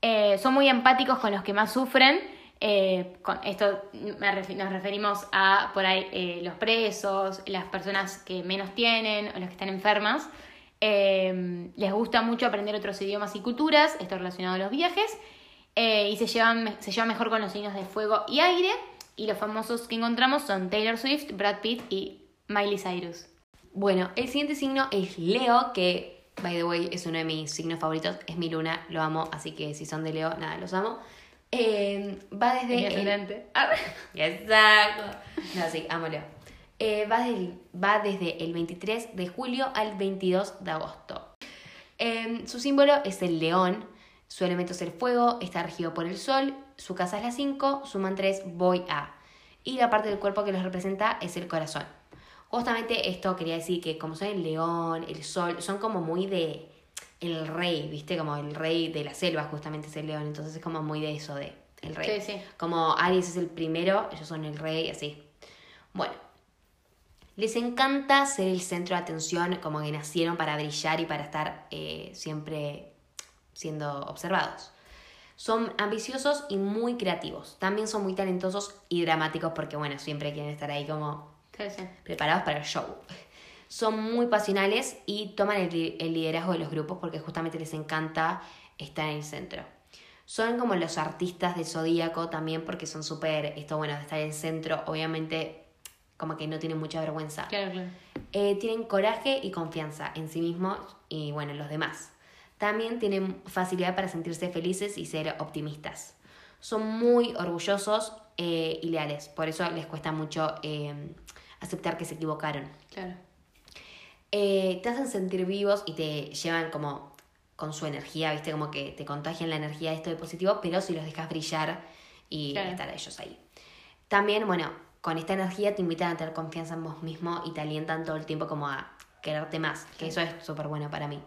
Eh, son muy empáticos con los que más sufren. eh, con esto nos referimos a por ahí los presos, las personas que menos tienen o las que están enfermas. Eh, les gusta mucho aprender otros idiomas y culturas, esto relacionado a los viajes, eh, y se llevan, se llevan mejor con los signos de fuego y aire. Y los famosos que encontramos son Taylor Swift, Brad Pitt y Miley Cyrus. Bueno, el siguiente signo es Leo, que by the way, es uno de mis signos favoritos, es mi luna, lo amo, así que si son de Leo, nada, los amo. Eh, va desde... El- ascendente. Exacto. No, sí, amo Leo. Eh, va, del- va desde el 23 de julio al 22 de agosto. Eh, su símbolo es el león, su elemento es el fuego, está regido por el sol, su casa es la 5, su mantra es voy a. Y la parte del cuerpo que los representa es el corazón. Justamente esto quería decir que como son el león, el sol, son como muy de el rey, ¿viste? Como el rey de la selva justamente es el león, entonces es como muy de eso, de el rey. Sí, sí. Como Aries es el primero, ellos son el rey, así. Bueno, les encanta ser el centro de atención, como que nacieron para brillar y para estar eh, siempre siendo observados. Son ambiciosos y muy creativos. También son muy talentosos y dramáticos porque, bueno, siempre quieren estar ahí como Sí, sí. preparados para el show. Son muy pasionales y toman el, el liderazgo de los grupos porque justamente les encanta estar en el centro. Son como los artistas del zodíaco también porque son súper, esto bueno, de estar en el centro, obviamente como que no tienen mucha vergüenza. Claro, claro. Eh, tienen coraje y confianza en sí mismos y bueno, en los demás. También tienen facilidad para sentirse felices y ser optimistas. Son muy orgullosos eh, y leales, por eso les cuesta mucho eh, aceptar que se equivocaron. Claro. Eh, te hacen sentir vivos y te llevan como con su energía, ¿viste? Como que te contagian la energía de esto de positivo, pero si los dejas brillar y Claro. estar ellos ahí. También, bueno, con esta energía te invitan a tener confianza en vos mismo y te alientan todo el tiempo como a quererte más, que eso es súper bueno para mí.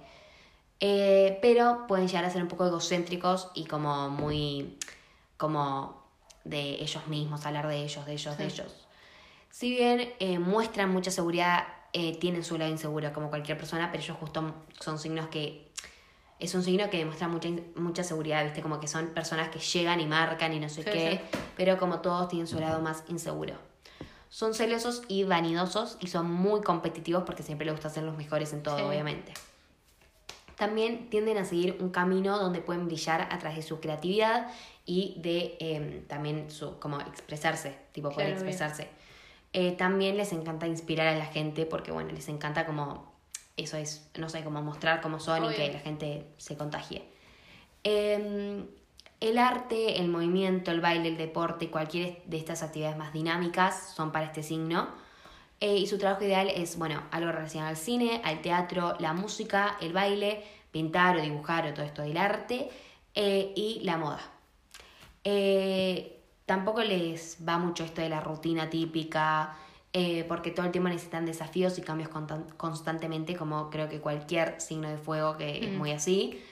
Eh, pero pueden llegar a ser un poco egocéntricos y como muy, como de ellos mismos, hablar de ellos, de ellos, de ellos. Si bien eh, muestran mucha seguridad, eh, tienen su lado inseguro como cualquier persona, pero ellos justo son signos que... Es un signo que demuestra mucha, mucha seguridad, ¿viste? Como que son personas que llegan y marcan y no sé Sí, qué, sí. pero como todos tienen su lado más inseguro. Son celosos y vanidosos y son muy competitivos porque siempre les gusta ser los mejores en todo, obviamente. También tienden a seguir un camino donde pueden brillar a través de su creatividad y de eh, también su, como expresarse, tipo poder Claro, expresarse. Eh, también les encanta inspirar a la gente porque, bueno, les encanta como, eso es, no sé, como mostrar cómo son y que la gente se contagie. Eh, el arte, el movimiento, el baile, el deporte cualquier de estas actividades más dinámicas son para este signo. Eh, y su trabajo ideal es, bueno, algo relacionado al cine, al teatro, la música, el baile, pintar o dibujar o todo esto del arte eh, y la moda. Eh, tampoco les va mucho esto de la rutina típica, porque todo el tiempo necesitan desafíos y cambios constan- constantemente, como creo que cualquier signo de fuego que es Mm. muy así.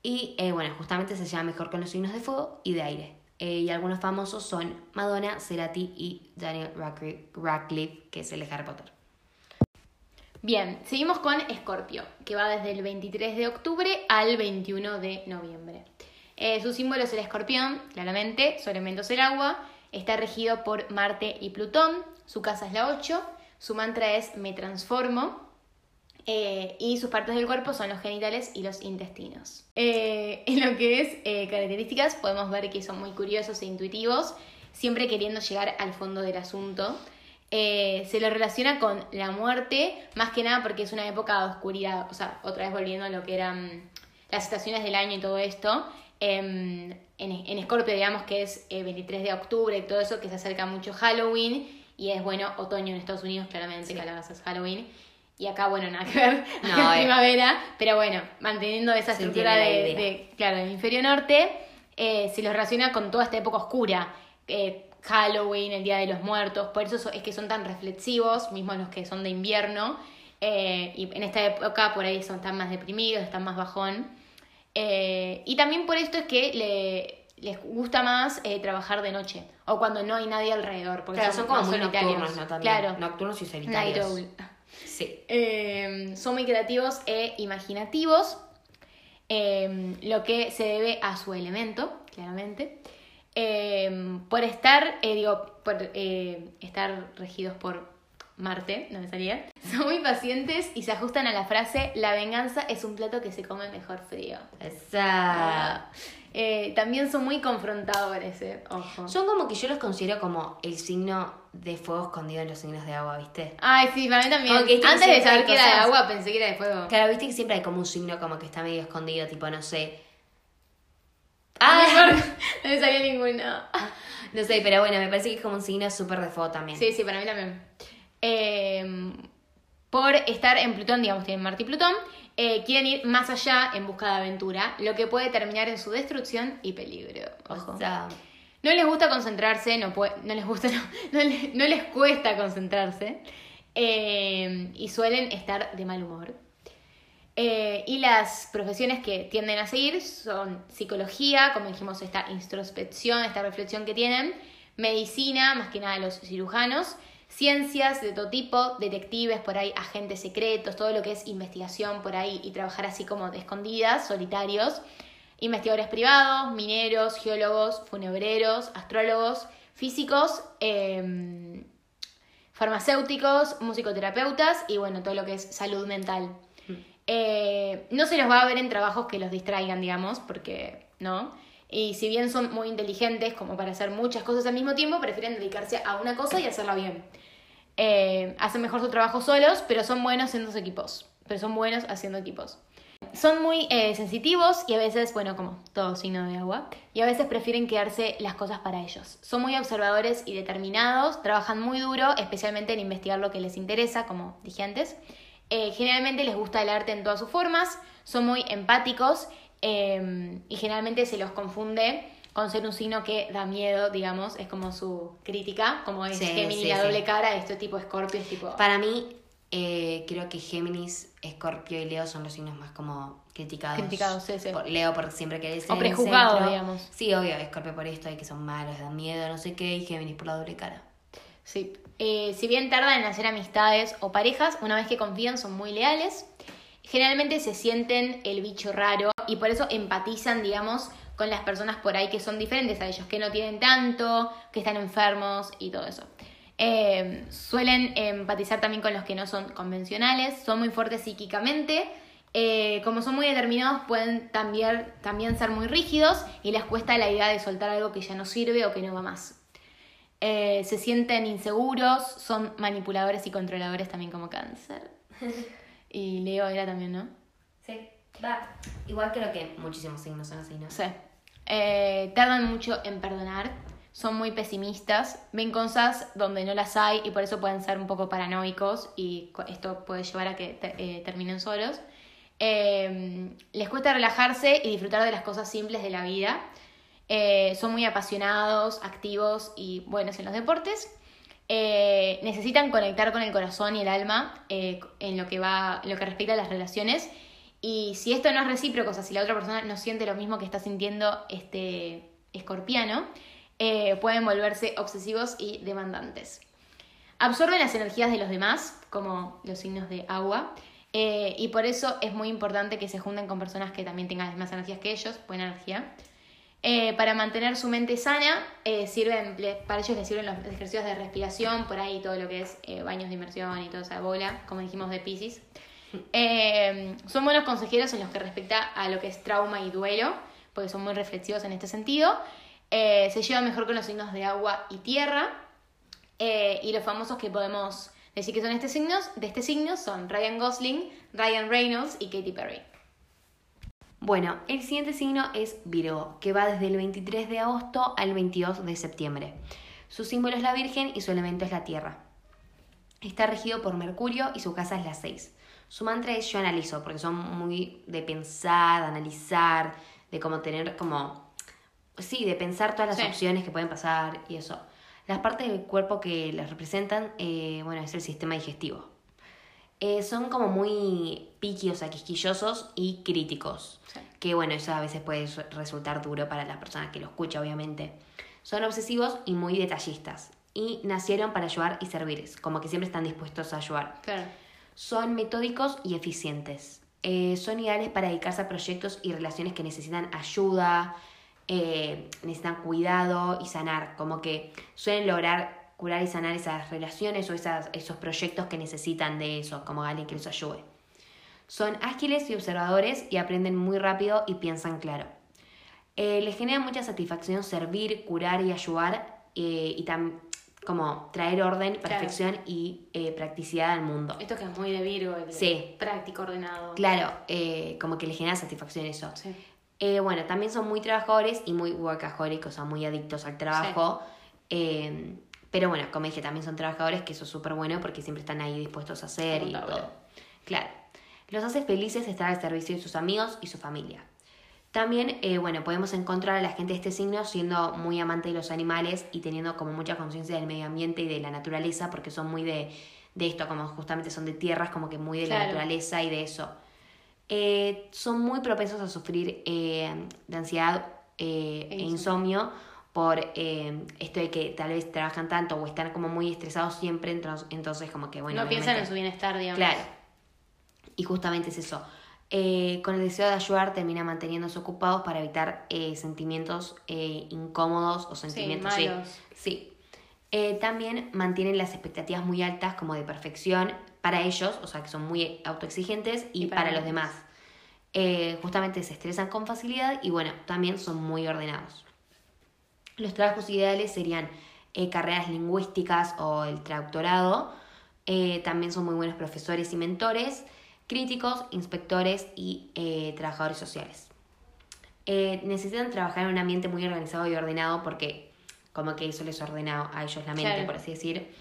Y bueno, justamente se lleva mejor con los signos de fuego y de aire. Eh, y algunos famosos son Madonna, Cerati y Daniel Radcliffe, que es el Harry Potter. Bien, seguimos con Escorpio, que va desde el 23 de octubre al 21 de noviembre. Eh, su símbolo es el escorpión, claramente, su elemento es el agua, está regido por Marte y Plutón, su casa es la 8, su mantra es me transformo eh, y sus partes del cuerpo son los genitales y los intestinos. Eh, en lo que es eh, características podemos ver que son muy curiosos e intuitivos, siempre queriendo llegar al fondo del asunto. Se lo relaciona con la muerte, más que nada porque es una época de oscuridad, o sea, otra vez volviendo a lo que eran las estaciones del año y todo esto. em, en, en Scorpio, digamos que es eh, 23 de octubre y todo eso, que se acerca mucho Halloween y es bueno, otoño en Estados Unidos, claramente, Sí. calabazas Halloween. Y acá, bueno, nada que ver, No, eh. primavera, pero bueno, manteniendo esa Se estructura de, de, claro, del hemisferio norte, eh, se los relaciona con toda esta época oscura. eh, Halloween, el Día de los Muertos, por eso so- es que son tan reflexivos, mismos los que son de invierno, eh, y en esta época por ahí son tan más deprimidos, están más bajón. Y también por esto es que le, les gusta más eh, trabajar de noche, o cuando no hay nadie alrededor, porque Claro, son como muy solitarios. nocturnos, ¿no? También. Claro, Nocturnos y solitarios. Sí. Eh, son muy creativos e imaginativos, eh, lo que se debe a su elemento, claramente. Eh, por estar, eh, digo, por eh, estar regidos por Marte, no me salía. Son muy pacientes y se ajustan a la frase: La venganza es un plato que se come mejor frío. Esa. Eh, también son muy confrontadores, eh, ojo. Son como que yo los considero como el signo de fuego escondido en los signos de agua, ¿viste? Ay, sí, para mí también. Antes de saber que era de agua, pensé que era de fuego. Claro, viste que siempre hay como un signo como que está medio escondido, tipo, no sé. Ah, Ah, no me salió ninguno. no sé, pero bueno, me parece que es como un signo súper de fuego también. Sí, sí, para mí también. Eh, por estar en Plutón, digamos, tienen Marte y Plutón, eh, quieren ir más allá en busca de aventura, lo que puede terminar en su destrucción y peligro. Ojo. O sea, No les gusta concentrarse, no, puede- no les gusta, no, no les, no les cuesta concentrarse eh, y suelen estar de mal humor. Eh, y las profesiones que tienden a seguir son psicología, como dijimos, esta introspección, esta reflexión que tienen, medicina, más que nada los cirujanos, ciencias de todo tipo, detectives por ahí, agentes secretos, todo lo que es investigación por ahí y trabajar así como de escondidas, solitarios, investigadores privados, mineros, geólogos, funebreros, astrólogos, físicos, em, farmacéuticos, musicoterapeutas y bueno, todo lo que es salud mental. Eh, no se los va a ver en trabajos que los distraigan, digamos, porque no. Y si bien son muy inteligentes como para hacer muchas cosas al mismo tiempo, prefieren dedicarse a una cosa y hacerla bien. Eh, hacen mejor su trabajo solos, pero son buenos haciendo equipos. Pero son buenos haciendo equipos. Son muy eh, sensitivos y a veces, bueno, como todo signo de agua, y a veces prefieren quedarse las cosas para ellos. Son muy observadores y determinados, trabajan muy duro, especialmente en investigar lo que les interesa, como dije antes. Eh, generalmente les gusta el arte en todas sus formas, son muy empáticos eh, y generalmente se los confunde con ser un signo que da miedo, digamos, es como su crítica, como es Sí, sí, la sí. doble cara, esto tipo Scorpio es tipo... para mí, eh, creo que Géminis, Escorpio y Leo son los signos más como criticados. Criticados, sí, sí. Por Leo porque siempre quiere ser O prejuzgados, digamos. Sí, obvio, Escorpio por esto, y que son malos, dan miedo, no sé qué, y Géminis por la doble cara. Sí. Eh, si bien tardan en hacer amistades o parejas, una vez que confían son muy leales. Generalmente se sienten el bicho raro y por eso empatizan, digamos, con las personas por ahí que son diferentes a ellos, que no tienen tanto, que están enfermos y todo eso. Eh, suelen empatizar también con los que no son convencionales, son muy fuertes psíquicamente. eh, como son muy determinados, pueden también, también ser muy rígidos y les cuesta la idea de soltar algo que ya no sirve o que no va más. Eh, se sienten inseguros, son manipuladores y controladores también como cáncer. Y Leo era también, ¿no? Sí, va. Igual creo que muchísimos signos son así, ¿no? Sí. Eh, tardan mucho en perdonar, son muy pesimistas, ven cosas donde no las hay y por eso pueden ser un poco paranoicos y esto puede llevar a que te- eh, terminen solos. Eh, les cuesta relajarse y disfrutar de las cosas simples de la vida. Eh, son muy apasionados, activos y buenos en los deportes. Eh, necesitan conectar con el corazón y el alma eh, en lo que va, en lo que respecta a las relaciones. Y si esto no es recíproco, o sea, si la otra persona no siente lo mismo que está sintiendo este escorpiano, eh, pueden volverse obsesivos y demandantes. Absorben las energías de los demás, como los signos de agua, y por eso es muy importante que se junten con personas que también tengan las mismas energías que ellos, buena energía. Eh, para mantener su mente sana, eh, sirven, para ellos les sirven los ejercicios de respiración, por ahí todo lo que es eh, baños de inmersión y toda esa bola, como dijimos de Pisces. Son buenos consejeros en los que respecta a lo que es trauma y duelo, porque son muy reflexivos en este sentido. Se llevan mejor con los signos de agua y tierra. Y los famosos que podemos decir que son este signos, de este signo son Ryan Gosling, Ryan Reynolds y Katy Perry. Bueno, el siguiente signo es Virgo, que va desde el 23 de agosto al 22 de septiembre. Su símbolo es la Virgen y su elemento es la Tierra. Está regido por Mercurio y su casa es la 6. Su mantra es yo analizo, porque son muy de pensar, de analizar, de como tener como... Sí, de pensar todas las Sí. opciones que pueden pasar y eso. Las partes del cuerpo que las representan, eh, bueno, es el sistema digestivo. Eh, son como muy piqui, o sea, quisquillosos y críticos. Que bueno, eso a veces puede re- resultar duro para la persona que lo escucha, obviamente. Son obsesivos y muy detallistas. Y nacieron para ayudar y servir, como que siempre están dispuestos a ayudar. Claro. Son metódicos y eficientes. Eh, son ideales para dedicarse a proyectos y relaciones que necesitan ayuda, eh, necesitan cuidado y sanar. Como que suelen lograr curar y sanar esas relaciones o esas, esos proyectos que necesitan de eso, como alguien que los ayude. Son ágiles y observadores y aprenden muy rápido y piensan claro. Eh, les genera mucha satisfacción servir, curar y ayudar eh, y tam- como traer orden, perfección y eh, practicidad al mundo. Esto que es muy de Virgo, el de Sí. práctico, ordenado. Claro, eh, como que les genera satisfacción eso. Sí. Eh, bueno, también son muy trabajadores y muy workaholic, o sea, muy adictos al trabajo. Pero bueno, como dije, también son trabajadores, que eso es súper bueno porque siempre están ahí dispuestos a hacer y todo. Claro. Los hace felices estar al servicio de sus amigos y su familia. También, eh, bueno, podemos encontrar a la gente de este signo siendo muy amante de los animales y teniendo como mucha conciencia del medio ambiente y de la naturaleza, porque son muy de, de esto, como justamente son de tierras, como que muy de la naturaleza y de eso. Eh, son muy propensos a sufrir eh, de ansiedad eh, E insomnio. por esto de que tal vez trabajan tanto o están como muy estresados siempre, entonces, entonces como que bueno. no piensan en su bienestar, digamos. Claro. Y justamente es eso. Eh, con el deseo de ayudar termina manteniéndose ocupados para evitar eh, sentimientos eh, incómodos o sentimientos sí, malos. sí. También mantienen las expectativas muy altas como de perfección para ellos, o sea que son muy autoexigentes y, Y para para, los demás. Justamente se estresan con facilidad y bueno, también son muy ordenados. Los trabajos ideales serían carreras lingüísticas o el traductorado. También son muy buenos profesores y mentores, críticos, inspectores y eh, trabajadores sociales. Eh, necesitan trabajar en un ambiente muy organizado y ordenado porque como que eso les ordena a ellos la mente, Claro. por así decir.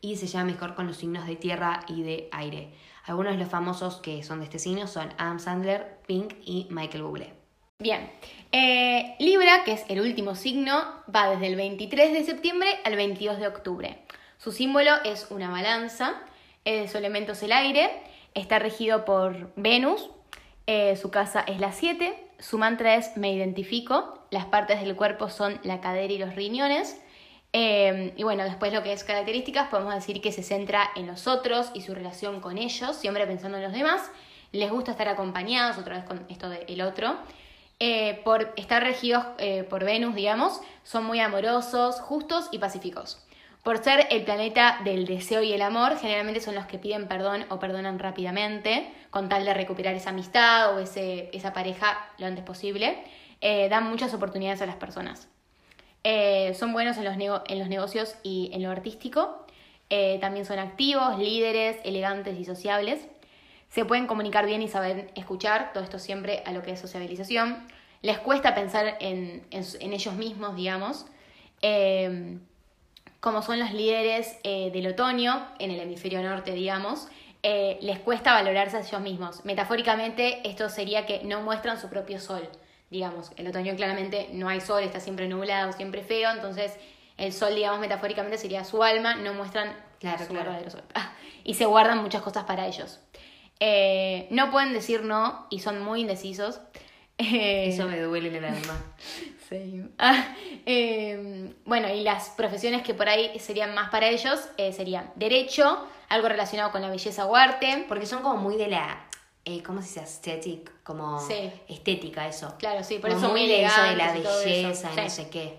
Y se lleva mejor con los signos de tierra y de aire. Algunos de los famosos que son de este signo son Adam Sandler, Pink y Michael Bublé. Bien. Eh, Libra, que es el último signo, va desde el 23 de septiembre al 22 de octubre. Su símbolo es una balanza, eh, su elemento es el aire, está regido por Venus, eh, su casa es la 7, su mantra es me identifico, las partes del cuerpo son la cadera y los riñones. Eh, y bueno, después lo que es características, podemos decir que se centra en los otros y su relación con ellos, siempre pensando en los demás. Les gusta estar acompañados, otra vez con esto del el otro. Eh, por estar regidos por Venus, digamos, son muy amorosos, justos y pacíficos. Por ser el planeta del deseo y el amor, generalmente son los que piden perdón o perdonan rápidamente, con tal de recuperar esa amistad o ese, esa pareja lo antes posible. Eh, dan muchas oportunidades a las personas. Eh, son buenos en los, nego- en los negocios y en lo artístico. Eh, también son activos, líderes, elegantes y sociables. Se pueden comunicar bien y saber escuchar, todo esto siempre a lo que es sociabilización. Les cuesta pensar en, en ellos mismos, digamos. Como son los líderes eh, del otoño, en el hemisferio norte, digamos, eh, les cuesta valorarse a ellos mismos. Metafóricamente, esto sería que no muestran su propio sol, digamos. El otoño claramente no hay sol, está siempre nublado, siempre feo, entonces el sol, digamos, metafóricamente sería su alma, no muestran Claro, su claro. verdadero sol. y se guardan muchas cosas para ellos. Eh, no pueden decir no y son muy indecisos. Eso me duele en el alma. Sí. Ah, eh, bueno, y las profesiones que por ahí serían más para ellos eh, serían derecho, algo relacionado con la belleza o arte. Porque son como muy de la. Eh, ¿Cómo se dice? Aesthetic, como Sí. estética, eso. Claro, sí, por Como eso muy de eso de la belleza, y no sé qué.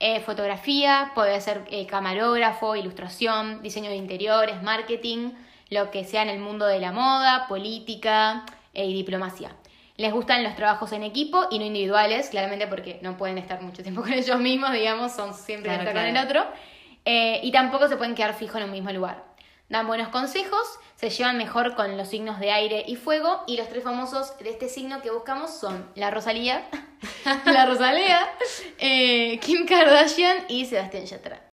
Eh, fotografía, puede ser eh, camarógrafo, ilustración, diseño de interiores, marketing, lo que sea en el mundo de la moda, política y diplomacia. Les gustan los trabajos en equipo y no individuales, claramente porque no pueden estar mucho tiempo con ellos mismos, digamos, son siempre Claro, estar con el otro. Eh, y tampoco se pueden quedar fijos en un mismo lugar. Dan buenos consejos, se llevan mejor con los signos de aire y fuego, y los tres famosos de este signo que buscamos son la Rosalía, la Rosalía, eh, Kim Kardashian y Sebastián Yatra.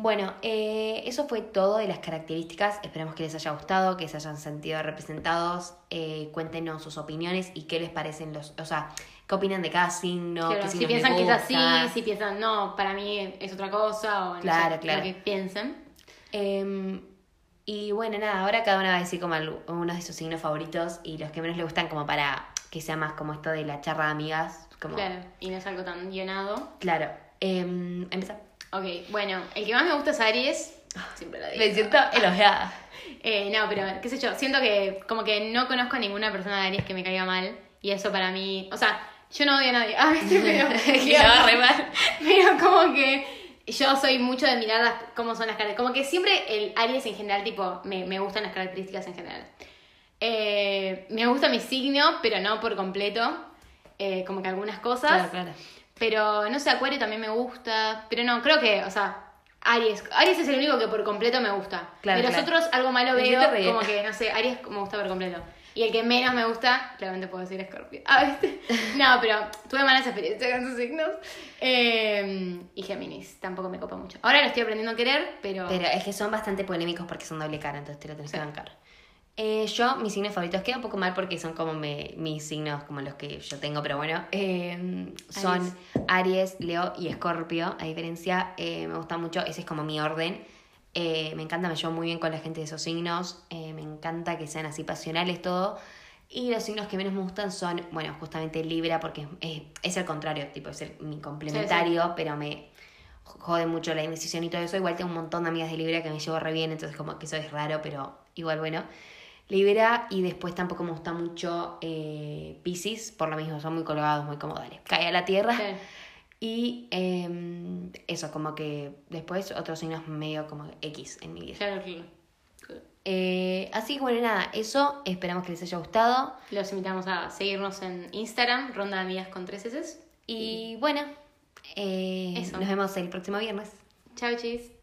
Bueno, eh, eso fue todo de las características. Esperamos que les haya gustado, que se hayan sentido representados. Eh, cuéntenos sus opiniones y qué les parecen los. O sea, qué opinan de cada signo. Claro, qué si piensan que es así, si piensan, no, para mí es otra cosa, o no Claro, sé, claro. lo que piensen. Em, y bueno, nada, ahora cada una va a decir como algu- uno de sus signos favoritos y los que menos le gustan, como para que sea más como esto de la charla de amigas. Como, Claro, y no es algo tan guionado. Claro. Em, empezá. Ok, bueno, el que más me gusta es Aries. Siempre la digo. Me siento elogiada. Eh, no, pero qué sé yo, siento que como que no conozco a ninguna persona de Aries que me caiga mal. Y eso para mí, o sea, yo no odio a nadie. Ah, ¿viste? Pero, Que va re mal. pero como que yo soy mucho de mirar las- cómo son las características. Como que siempre el Aries en general, tipo, me, me gustan las características en general. Eh, me gusta mi signo, pero no por completo. Eh, como que algunas cosas. Claro, claro. Pero no sé, Acuario también me gusta. Pero no, creo que, o sea, Aries. Aries es el único que por completo me gusta. Claro, de los claro. otros, algo malo veo, como que, no sé, Aries me gusta por completo. Y el que menos me gusta, claramente puedo decir Scorpio. Ah, ¿viste? No, pero tuve malas experiencias con sus signos. Eh, y Géminis, tampoco me copa mucho. Ahora lo estoy aprendiendo a querer, pero... Pero es que son bastante polémicos porque son doble cara, entonces te lo tenés que bancar. Eh, yo, mis signos favoritos, queda un poco mal porque son como me- mis signos, como los que yo tengo, pero bueno, eh, son Aries, Leo y Escorpio. A diferencia, eh, me gusta mucho, ese es como mi orden. Eh, me encanta, me llevo muy bien con la gente de esos signos. eh, me encanta que sean así pasionales todo. Y los signos que menos me gustan son, bueno, justamente Libra, porque es, es el contrario, tipo, es el- mi complementario, pero me jode mucho la indecisión y todo eso. Igual tengo un montón de amigas de Libra que me llevo re bien, entonces como que eso es raro, pero igual bueno. Libra y después tampoco me gusta mucho eh, Pisces, por lo mismo, son muy colgados, muy como, dale, cae a la tierra. Sí. Y eh, eso, como que después otros signos medio como X en mi vida. Claro, claro. Eh, así que bueno, nada, eso, esperamos que les haya gustado. Los invitamos a seguirnos en Instagram, Ronda de Amigas con tres S. Y bueno, eh, Eso. nos vemos el próximo viernes. Chao, chis.